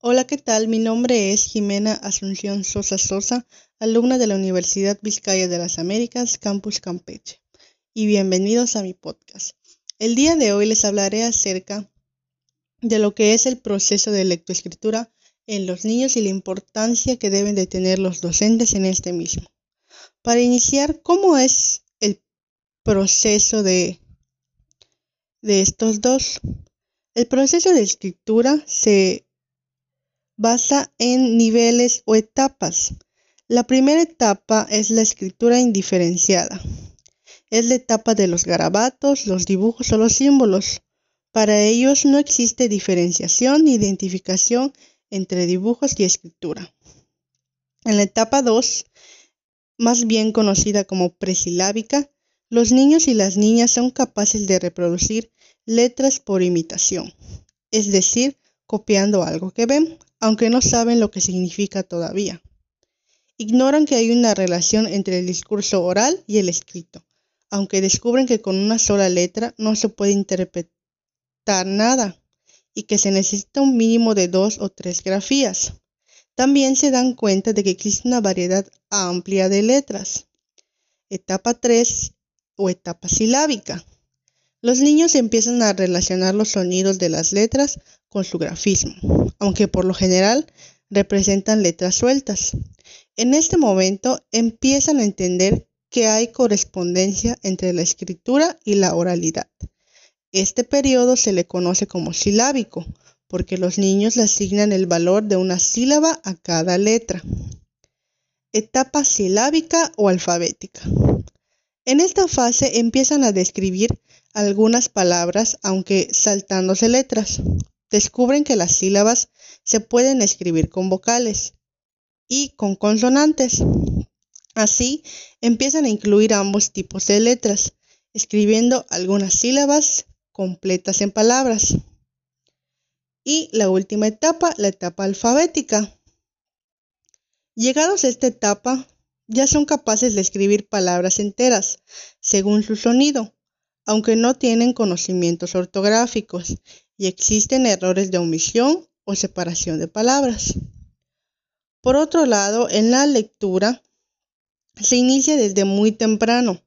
Hola, ¿qué tal? Mi nombre es Jimena Asunción Sosa Sosa, alumna de la Universidad Vizcaya de las Américas, Campus Campeche. Y bienvenidos a mi podcast. El día de hoy les hablaré acerca de lo que es el proceso de lectoescritura en los niños y la importancia que deben de tener los docentes en este mismo. Para iniciar, ¿cómo es el proceso de, de estos dos? El proceso de escritura se basa en niveles o etapas. La primera etapa es la escritura indiferenciada. Es la etapa de los garabatos, los dibujos o los símbolos. Para ellos no existe diferenciación ni identificación entre dibujos y escritura. En la etapa 2, más bien conocida como presilábica, los niños y las niñas son capaces de reproducir letras por imitación, es decir, copiando algo que ven, aunque no saben lo que significa todavía. Ignoran que hay una relación entre el discurso oral y el escrito, aunque descubren que con una sola letra no se puede interpretar nada y que se necesita un mínimo de dos o tres grafías. También se dan cuenta de que existe una variedad amplia de letras. Etapa 3 o etapa silábica. Los niños empiezan a relacionar los sonidos de las letras con su grafismo, aunque por lo general representan letras sueltas. En este momento empiezan a entender que hay correspondencia entre la escritura y la oralidad. Este periodo se le conoce como silábico, porque los niños le asignan el valor de una sílaba a cada letra. Etapa silábica o alfabética. En esta fase empiezan a describir algunas palabras, aunque saltándose letras. Descubren que las sílabas se pueden escribir con vocales y con consonantes. Así, empiezan a incluir ambos tipos de letras, escribiendo algunas sílabas completas en palabras. Y la última etapa, la etapa alfabética. Llegados a esta etapa, ya son capaces de escribir palabras enteras, según su sonido, aunque no tienen conocimientos ortográficos y existen errores de omisión o separación de palabras. Por otro lado, en la lectura se inicia desde muy temprano,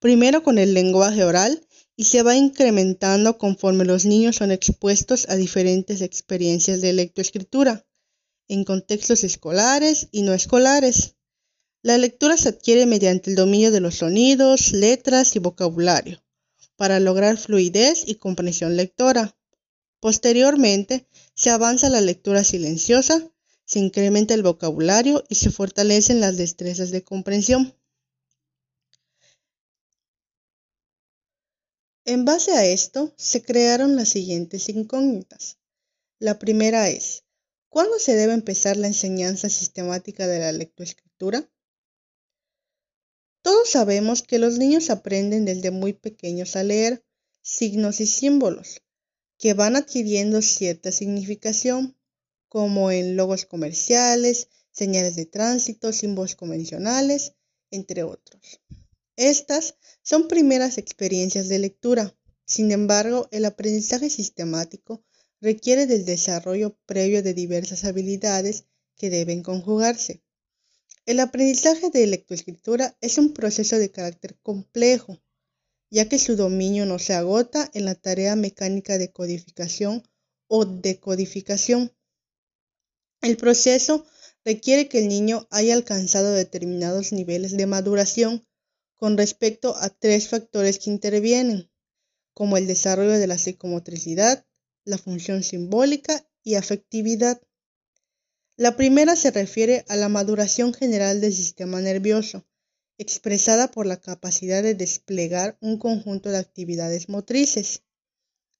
primero con el lenguaje oral y se va incrementando conforme los niños son expuestos a diferentes experiencias de lectoescritura, en contextos escolares y no escolares. La lectura se adquiere mediante el dominio de los sonidos, letras y vocabulario para lograr fluidez y comprensión lectora. Posteriormente, se avanza la lectura silenciosa, se incrementa el vocabulario y se fortalecen las destrezas de comprensión. En base a esto, se crearon las siguientes incógnitas. La primera es, ¿cuándo se debe empezar la enseñanza sistemática de la lectoescritura? Todos sabemos que los niños aprenden desde muy pequeños a leer signos y símbolos que van adquiriendo cierta significación, como en logos comerciales, señales de tránsito, símbolos convencionales, entre otros. Estas son primeras experiencias de lectura. Sin embargo, el aprendizaje sistemático requiere del desarrollo previo de diversas habilidades que deben conjugarse. El aprendizaje de lectoescritura es un proceso de carácter complejo, ya que su dominio no se agota en la tarea mecánica de codificación o decodificación. El proceso requiere que el niño haya alcanzado determinados niveles de maduración con respecto a tres factores que intervienen, como el desarrollo de la psicomotricidad, la función simbólica y afectividad. La primera se refiere a la maduración general del sistema nervioso, expresada por la capacidad de desplegar un conjunto de actividades motrices.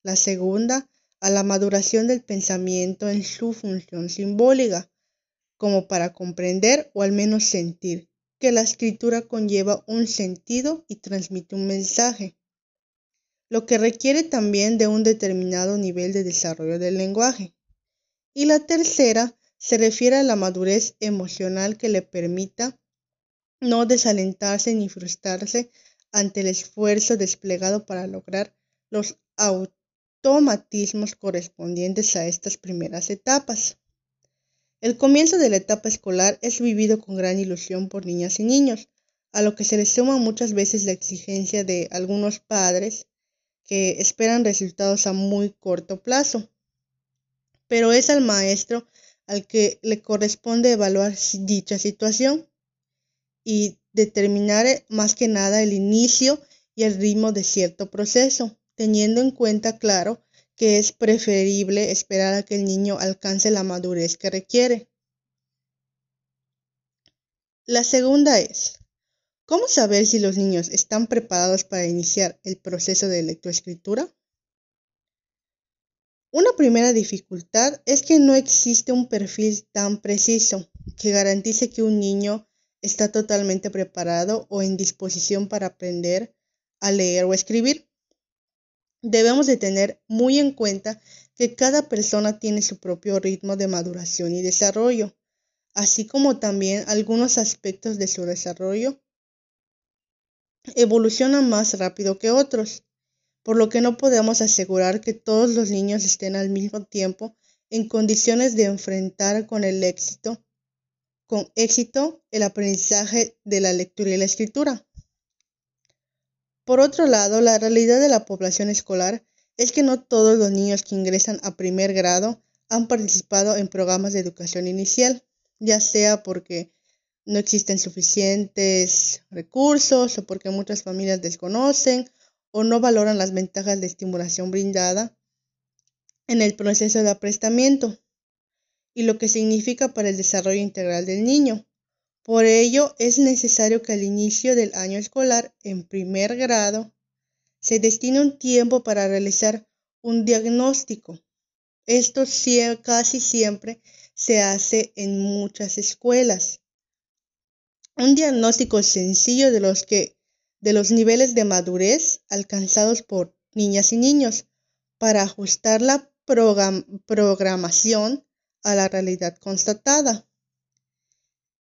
La segunda, a la maduración del pensamiento en su función simbólica, como para comprender o al menos sentir que la escritura conlleva un sentido y transmite un mensaje, lo que requiere también de un determinado nivel de desarrollo del lenguaje. Y la tercera se refiere a la madurez emocional que le permita no desalentarse ni frustrarse ante el esfuerzo desplegado para lograr los automatismos correspondientes a estas primeras etapas. El comienzo de la etapa escolar es vivido con gran ilusión por niñas y niños, a lo que se les suma muchas veces la exigencia de algunos padres que esperan resultados a muy corto plazo. Pero es al maestro al que le corresponde evaluar dicha situación y determinar eh, más que nada el inicio y el ritmo de cierto proceso, teniendo en cuenta, claro, que es preferible esperar a que el niño alcance la madurez que requiere. La segunda es, ¿Cómo saber si los niños están preparados para iniciar el proceso de lectoescritura? Una primera dificultad es que no existe un perfil tan preciso que garantice que un niño está totalmente preparado o en disposición para aprender a leer o escribir. Debemos de tener muy en cuenta que cada persona tiene su propio ritmo de maduración y desarrollo, así como también algunos aspectos de su desarrollo evolucionan más rápido que otros, por lo que no podemos asegurar que todos los niños estén al mismo tiempo en condiciones de enfrentar con el éxito con éxito el aprendizaje de la lectura y la escritura. Por otro lado, la realidad de la población escolar es que no todos los niños que ingresan a primer grado han participado en programas de educación inicial, ya sea porque no existen suficientes recursos o porque muchas familias desconocen o no valoran las ventajas de estimulación brindada en el proceso de aprestamiento y lo que significa para el desarrollo integral del niño. Por ello, es necesario que al inicio del año escolar, en primer grado, se destine un tiempo para realizar un diagnóstico. Esto casi siempre se hace en muchas escuelas un diagnóstico sencillo de los que de los niveles de madurez alcanzados por niñas y niños para ajustar la programación a la realidad constatada.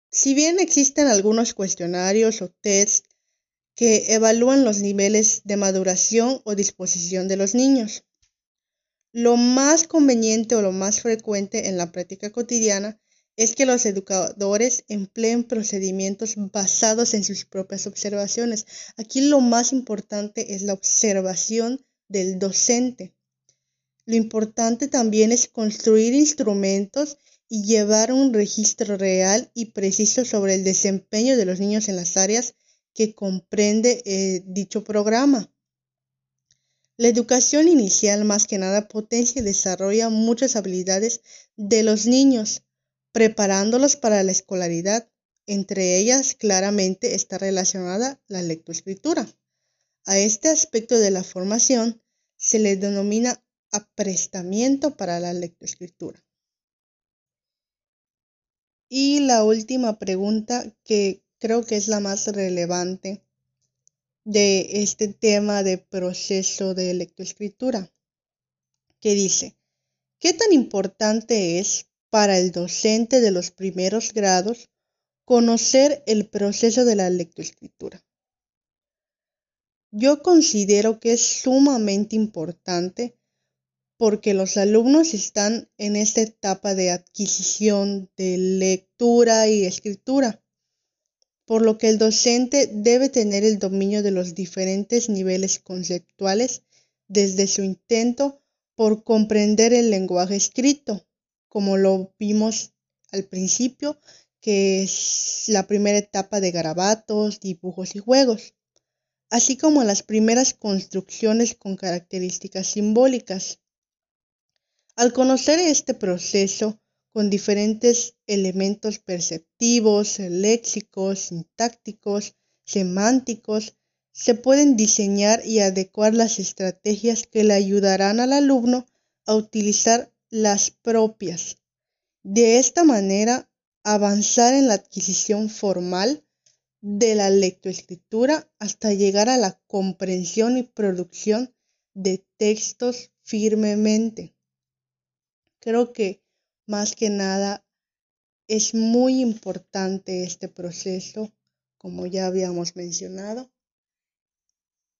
Si bien existen algunos cuestionarios o tests que evalúan los niveles de maduración o disposición de los niños, lo más conveniente o lo más frecuente en la práctica cotidiana es que los educadores empleen procedimientos basados en sus propias observaciones. Aquí lo más importante es la observación del docente. Lo importante también es construir instrumentos y llevar un registro real y preciso sobre el desempeño de los niños en las áreas que comprende eh, dicho programa. La educación inicial más que nada potencia y desarrolla muchas habilidades de los niños, preparándolos para la escolaridad. Entre ellas claramente está relacionada la lectoescritura. A este aspecto de la formación se le denomina aprestamiento para la lectoescritura. Y la última pregunta que creo que es la más relevante de este tema de proceso de lectoescritura, que dice, ¿qué tan importante es para el docente de los primeros grados conocer el proceso de la lectoescritura. Yo considero que es sumamente importante porque los alumnos están en esta etapa de adquisición de lectura y escritura, por lo que el docente debe tener el dominio de los diferentes niveles conceptuales desde su intento por comprender el lenguaje escrito como lo vimos al principio, que es la primera etapa de garabatos, dibujos y juegos, así como las primeras construcciones con características simbólicas. Al conocer este proceso con diferentes elementos perceptivos, léxicos, sintácticos, semánticos, se pueden diseñar y adecuar las estrategias que le ayudarán al alumno a utilizar las propias. De esta manera, avanzar en la adquisición formal de la lectoescritura hasta llegar a la comprensión y producción de textos firmemente. Creo que más que nada es muy importante este proceso, como ya habíamos mencionado,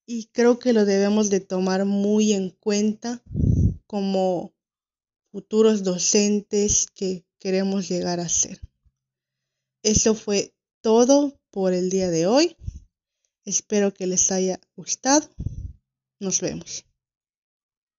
y creo que lo debemos de tomar muy en cuenta como futuros docentes que queremos llegar a ser. Eso fue todo por el día de hoy. Espero que les haya gustado. Nos vemos.